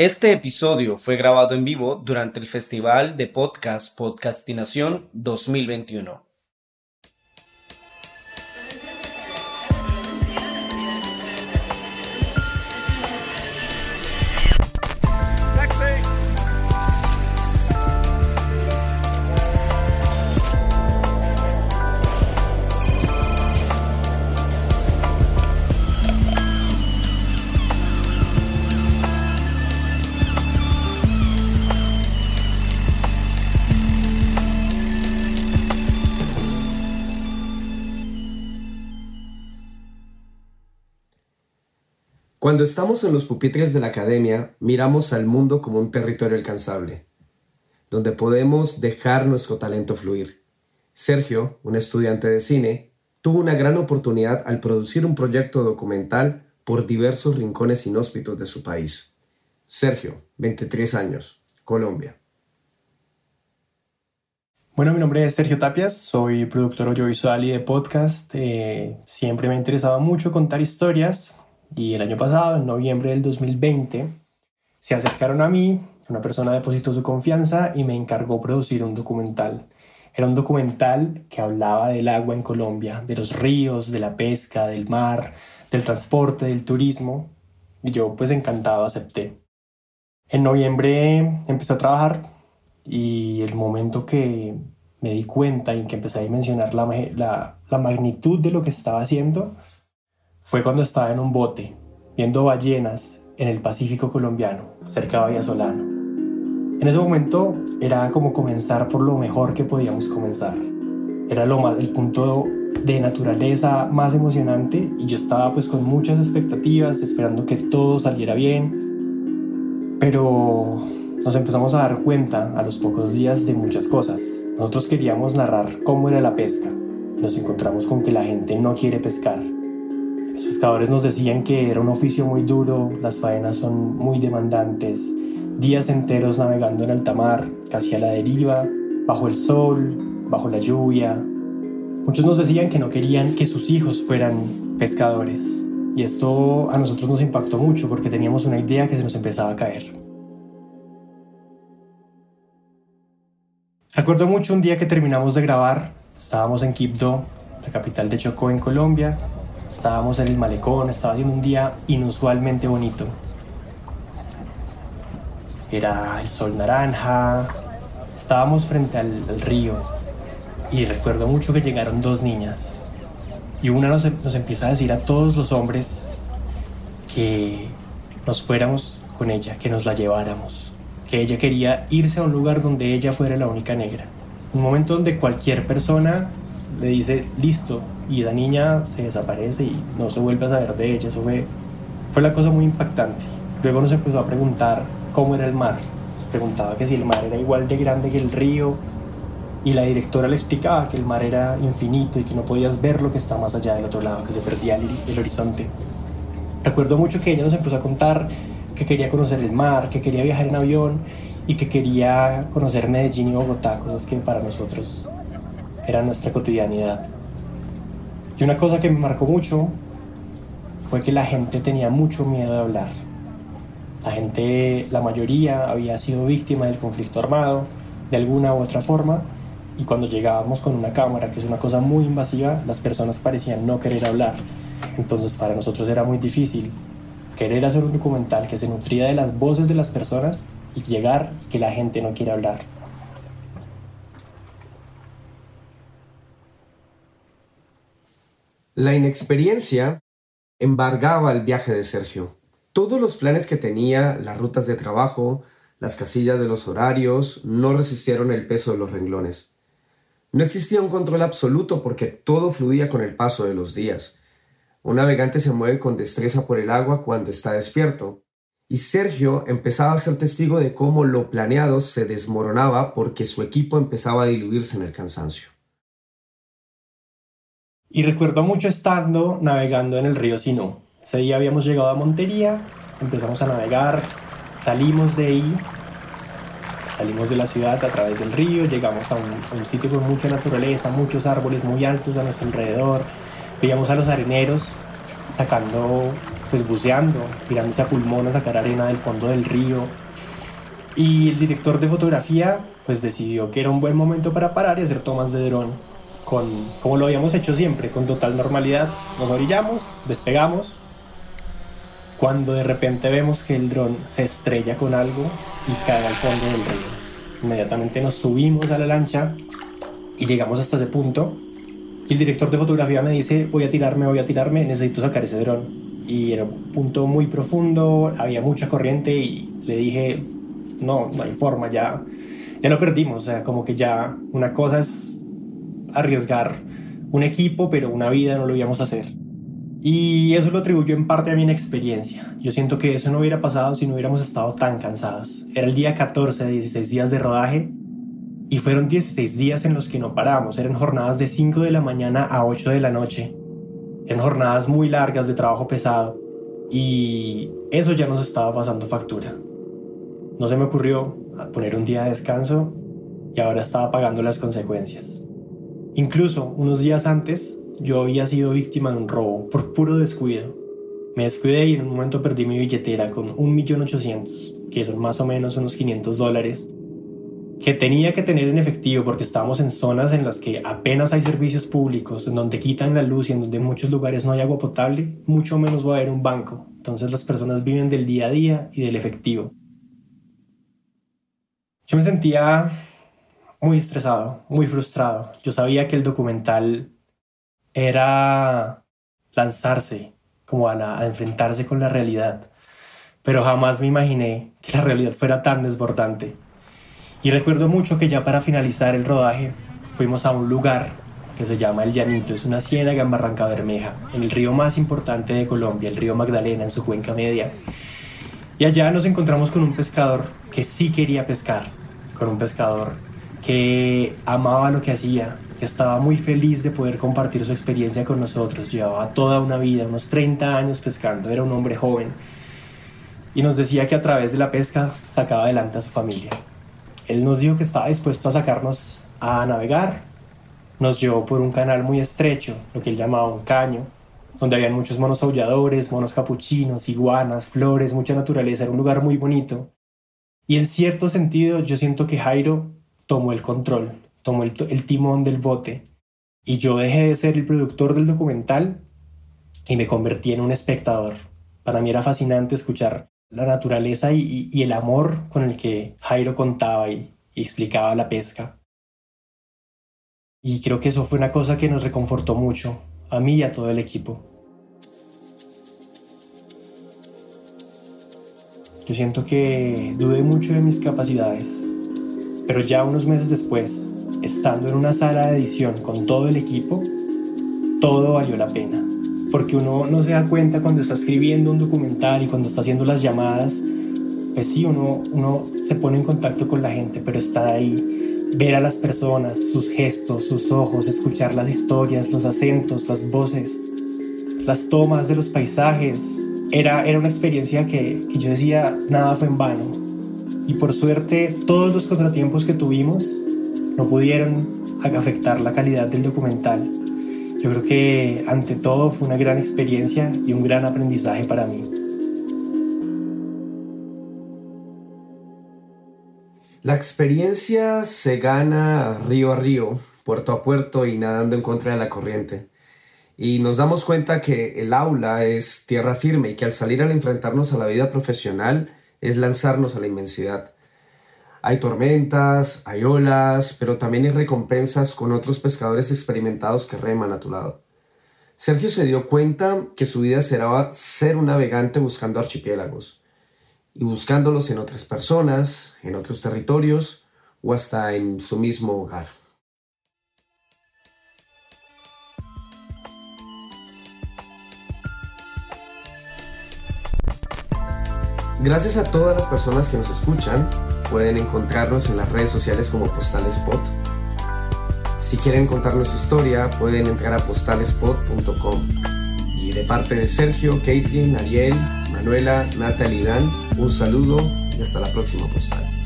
Este episodio fue grabado en vivo durante el Festival de Podcast Podcastinación 2021. Cuando estamos en los pupitres de la academia, miramos al mundo como un territorio alcanzable, donde podemos dejar nuestro talento fluir. Sergio, un estudiante de cine, tuvo una gran oportunidad al producir un proyecto documental por diversos rincones inhóspitos de su país. Sergio, 23 años, Colombia. Bueno, mi nombre es Sergio Tapias, soy productor audiovisual y de podcast. Eh, siempre me ha interesado mucho contar historias, y el año pasado, en noviembre del 2020, se acercaron a mí, una persona depositó su confianza y me encargó producir un documental. Era un documental que hablaba del agua en Colombia, de los ríos, de la pesca, del mar, del transporte, del turismo. Y yo pues encantado acepté. En noviembre empecé a trabajar y el momento que me di cuenta y que empecé a dimensionar la, la, la magnitud de lo que estaba haciendo, fue cuando estaba en un bote, viendo ballenas en el Pacífico colombiano, cerca de Bahía Solano. En ese momento era como comenzar por lo mejor que podíamos comenzar. Era lo más, el punto de naturaleza más emocionante y yo estaba pues con muchas expectativas, esperando que todo saliera bien. Pero nos empezamos a dar cuenta a los pocos días de muchas cosas. Nosotros queríamos narrar cómo era la pesca. Nos encontramos con que la gente no quiere pescar los pescadores nos decían que era un oficio muy duro, las faenas son muy demandantes, días enteros navegando en alta mar, casi a la deriva, bajo el sol, bajo la lluvia. Muchos nos decían que no querían que sus hijos fueran pescadores. Y esto a nosotros nos impactó mucho porque teníamos una idea que se nos empezaba a caer. Recuerdo mucho un día que terminamos de grabar, estábamos en Quibdó, la capital de Chocó en Colombia, Estábamos en el malecón, estaba haciendo un día inusualmente bonito. Era el sol naranja, estábamos frente al, río y recuerdo mucho que llegaron dos niñas y una nos, nos empieza a decir a todos los hombres que nos fuéramos con ella, que nos la lleváramos, que ella quería irse a un lugar donde ella fuera la única negra. Un momento donde cualquier persona le dice, listo, y la niña se desaparece y no se vuelve a saber de ella. Eso fue, fue la cosa muy impactante. Luego nos empezó a preguntar cómo era el mar. Nos preguntaba que si el mar era igual de grande que el río. Y la directora le explicaba que el mar era infinito y que no podías ver lo que está más allá del otro lado, que se perdía el, el horizonte. Recuerdo mucho que ella nos empezó a contar que quería conocer el mar, que quería viajar en avión y que quería conocer Medellín y Bogotá, cosas que para nosotros eran nuestra cotidianidad. Y una cosa que me marcó mucho fue que la gente tenía mucho miedo de hablar. La gente, la mayoría, había sido víctima del conflicto armado de alguna u otra forma y cuando llegábamos con una cámara, que es una cosa muy invasiva, las personas parecían no querer hablar. Entonces para nosotros era muy difícil querer hacer un documental que se nutría de las voces de las personas y llegar y que la gente no quiere hablar. La inexperiencia embargaba el viaje de Sergio. Todos los planes que tenía, las rutas de trabajo, las casillas de los horarios, no resistieron el peso de los renglones. No existía un control absoluto porque todo fluía con el paso de los días. Un navegante se mueve con destreza por el agua cuando está despierto. Y Sergio empezaba a ser testigo de cómo lo planeado se desmoronaba porque su equipo empezaba a diluirse en el cansancio. Y recuerdo mucho estando navegando en el río Sinú. Ese día habíamos llegado a Montería, empezamos a navegar, salimos de ahí, salimos de la ciudad a través del río, llegamos a un, sitio con mucha naturaleza, muchos árboles muy altos a nuestro alrededor, veíamos a los areneros sacando pues buceando, tirándose a pulmón a sacar arena del fondo del río. Y el director de fotografía pues decidió que era un buen momento para parar y hacer tomas de dron, con, como lo habíamos hecho siempre, con total normalidad. Nos orillamos, despegamos, cuando de repente vemos que el dron se estrella con algo y cae al fondo del río. Inmediatamente nos subimos a la lancha y llegamos hasta ese punto. Y el director de fotografía me dice, voy a tirarme, voy a tirarme, necesito sacar ese dron y era un punto muy profundo, había mucha corriente y le dije, no, no hay forma, ya, ya lo perdimos, o sea, como que ya una cosa es arriesgar un equipo, pero una vida no lo íbamos a hacer. Y eso lo atribuyó en parte a mi inexperiencia. Yo siento que eso no hubiera pasado si no hubiéramos estado tan cansados. Era el día 14 de 16 días de rodaje y fueron 16 días en los que no paramos. Eran jornadas de 5 de la mañana a 8 de la noche en jornadas muy largas de trabajo pesado y eso ya nos estaba pasando factura. No se me ocurrió poner un día de descanso y ahora estaba pagando las consecuencias. Incluso unos días antes yo había sido víctima de un robo por puro descuido. Me descuidé y en un momento perdí mi billetera con 1.800.000, que son más o menos unos 500 dólares que tenía que tener en efectivo porque estamos en zonas en las que apenas hay servicios públicos, en donde quitan la luz y en donde muchos lugares no hay agua potable, mucho menos va a haber un banco. Entonces las personas viven del día a día y del efectivo. Yo me sentía muy estresado, muy frustrado. Yo sabía que el documental era lanzarse, como a, a enfrentarse con la realidad, pero jamás me imaginé que la realidad fuera tan desbordante y recuerdo mucho que ya para finalizar el rodaje fuimos a un lugar que se llama El Llanito, es una ciénaga en Barranca Bermeja, en el río más importante de Colombia, el río Magdalena, en su cuenca media. Y allá nos encontramos con un pescador que sí quería pescar, con un pescador que amaba lo que hacía, que estaba muy feliz de poder compartir su experiencia con nosotros. Llevaba toda una vida, unos 30 años pescando, era un hombre joven. Y nos decía que a través de la pesca sacaba adelante a su familia. Él nos dijo que estaba dispuesto a sacarnos a navegar. Nos llevó por un canal muy estrecho, lo que él llamaba un caño, donde habían muchos monos aulladores, monos capuchinos, iguanas, flores, mucha naturaleza. Era un lugar muy bonito. Y en cierto sentido yo siento que Jairo tomó el control, tomó el, timón del bote. Y yo dejé de ser el productor del documental y me convertí en un espectador. Para mí era fascinante escuchar la naturaleza y, el amor con el que Jairo contaba y, y explicaba la pesca. Y creo que eso fue una cosa que nos reconfortó mucho, a mí y a todo el equipo. Yo siento que dudé mucho de mis capacidades, pero ya unos meses después, estando en una sala de edición con todo el equipo, todo valió la pena porque uno no se da cuenta cuando está escribiendo un documental y cuando está haciendo las llamadas, pues sí, uno, uno se pone en contacto con la gente, pero estar ahí, ver a las personas, sus gestos, sus ojos, escuchar las historias, los acentos, las voces, las tomas de los paisajes, era, era una experiencia que, que yo decía, nada fue en vano. Y por suerte, todos los contratiempos que tuvimos no pudieron afectar la calidad del documental yo creo que ante todo fue una gran experiencia y un gran aprendizaje para mí. La experiencia se gana río a río, puerto a puerto y nadando en contra de la corriente. Y nos damos cuenta que el aula es tierra firme y que al salir al enfrentarnos a la vida profesional es lanzarnos a la inmensidad. Hay tormentas, hay olas, pero también hay recompensas con otros pescadores experimentados que reman a tu lado. Sergio se dio cuenta que su vida será ser un navegante buscando archipiélagos y buscándolos en otras personas, en otros territorios o hasta en su mismo hogar. Gracias a todas las personas que nos escuchan Pueden encontrarnos en las redes sociales como Postalespot. Si quieren contarnos su historia, pueden entrar a postalespot.com. Y de parte de Sergio, Caitlin, Ariel, Manuela, Natalie y Dan, un saludo y hasta la próxima postal.